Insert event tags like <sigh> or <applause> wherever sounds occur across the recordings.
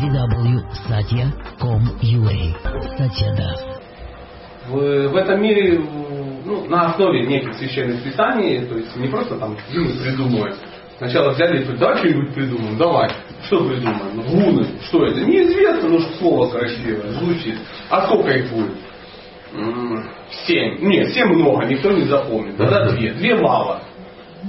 www.satya.com.ua Satya Das. В, в этом мире ну, на основе неких священных писаний, то есть не просто там мы придумывать. Сначала взяли и давай что-нибудь придумаем, давай. Что придумаем? Гуны. Что это? Неизвестно, но слово красивое, звучит. А сколько их будет? Семь. Нет, семь много, никто не запомнит. Тогда две. Две мало.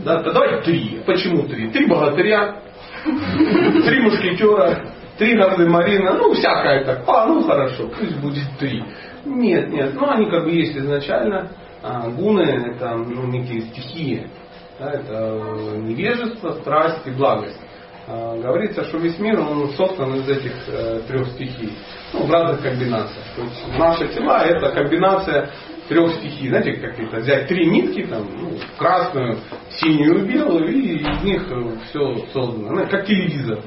Да, давай три. Почему три? Три богатыря, три мушкетера, три горды Марина, ну всякое так. А, ну хорошо, пусть будет три. Нет, нет, ну они как бы есть изначально. А, гуны это ну, некие стихии. Да, это невежество, страсть и благость. А, говорится, что весь мир он создан из этих э, трех стихий. Ну, в разных комбинациях. То есть наши тела это комбинация трех стихий. Знаете, как это взять три нитки, там, ну, красную, синюю, белую, и из них все создано. Ну, как телевизор.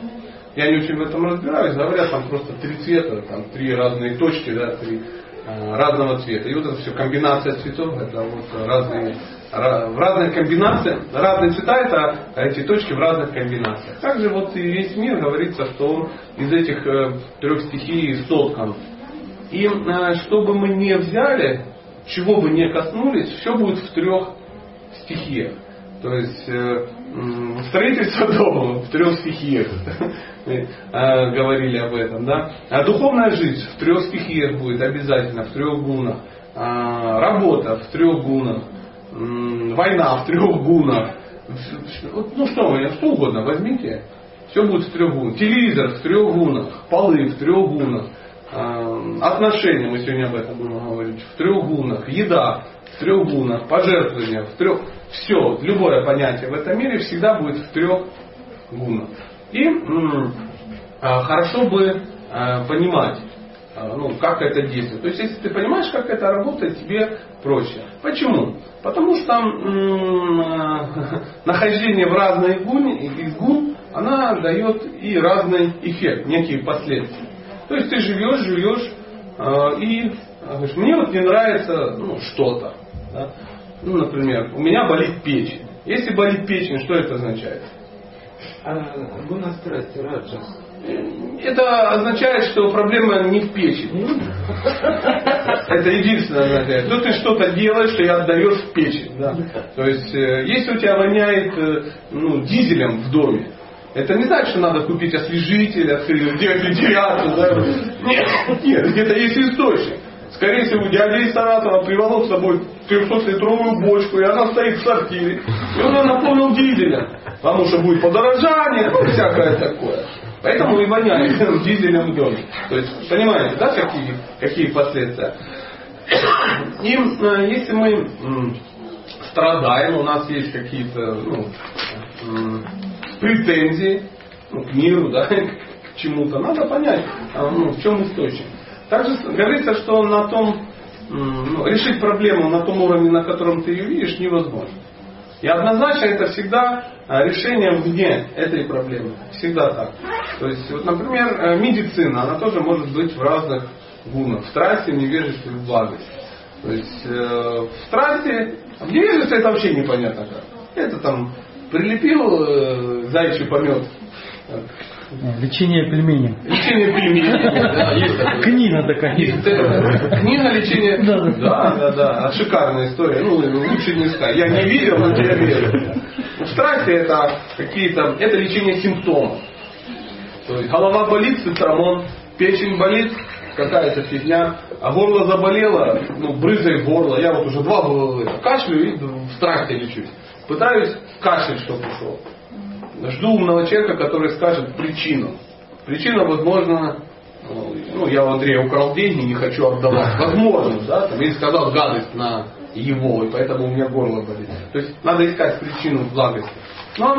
Я не очень в этом разбираюсь, говорят, там просто три цвета, там три разные точки, да, три э, разного цвета. И вот это все комбинация цветов, это вот разные в разных комбинациях, разные цвета это эти точки в разных комбинациях. Также вот и весь мир говорится, что он из этих э, трех стихий соткан. И э, что бы мы не взяли, чего бы не коснулись, все будет в трех стихиях. То есть э, строительство <laughs> дома в трех стихиях. Мы говорили об этом. Да? А духовная жизнь в трех стихиях будет обязательно, в трех гунах. А, работа в трех гунах война в трех гунах. Ну что что угодно возьмите. Все будет в трех гунах. Телевизор в трех гунах. Полы в трех гунах. А, отношения, мы сегодня об этом будем говорить, в трех гунах. Еда в трех гунах. Пожертвования в трех. Все, любое понятие в этом мире всегда будет в трех гунах. И а, хорошо бы а, понимать, ну, как это действует. То есть, если ты понимаешь, как это работает, тебе проще. Почему? Потому что <laughs> нахождение в разной гуне, из гун, она дает и разный эффект, некие последствия. То есть ты живешь, живешь, и мне вот не нравится ну, что-то. Да? Ну, например, у меня болит печень. Если болит печень, что это означает? А, гуна страсти, раджас. Это означает, что проблема не в печени. Это единственное означает. Ну ты что-то делаешь и отдаешь в печень. Да. То есть, э, если у тебя воняет э, ну, дизелем в доме, это не значит, что надо купить освежитель, делать вентиляцию. Да? Нет, нет, где-то есть источник. Скорее всего, дядя из Саратова приволок с собой 300-литровую бочку, и она стоит в сортире. И он наполнил дизелем. Потому что будет подорожание, ну, всякое такое. Поэтому и воняет <laughs> дизелем в доме. То есть, понимаете, да, какие, какие последствия? И э, если мы страдаем, у нас есть какие-то ну, претензии ну, к миру, да, <laughs> к чему-то, надо понять, а, ну, в чем источник. Также говорится, что на том, ну, решить проблему на том уровне, на котором ты ее видишь, невозможно. И однозначно это всегда а, решение вне этой проблемы. Всегда так. То есть, вот, например, э, медицина, она тоже может быть в разных гунах. В страсти, невежестве, в благости. То есть э, в страсти, в невежестве это вообще непонятно как. Это там прилепил э, зайчий помет Лечение пельменей. Лечение да, есть такое. Книга такая. Э, книга лечения. Да, да, да, да. Шикарная история. Ну, лучше не сказать. Я не видел, но я верю. В страсти это какие-то, это лечение симптомов. То есть голова болит, цитрамон, печень болит, какая-то фигня, а горло заболело, ну, брызгай горло. Я вот уже два кашлю и в страсти лечусь. Пытаюсь кашель, чтобы ушел. Жду умного человека, который скажет причину. Причина, возможно, ну, я у Андрея украл деньги, не хочу отдавать. <laughs> Возможно, да, там, или сказал гадость на его, и поэтому у меня горло болит. То есть надо искать причину благости. Но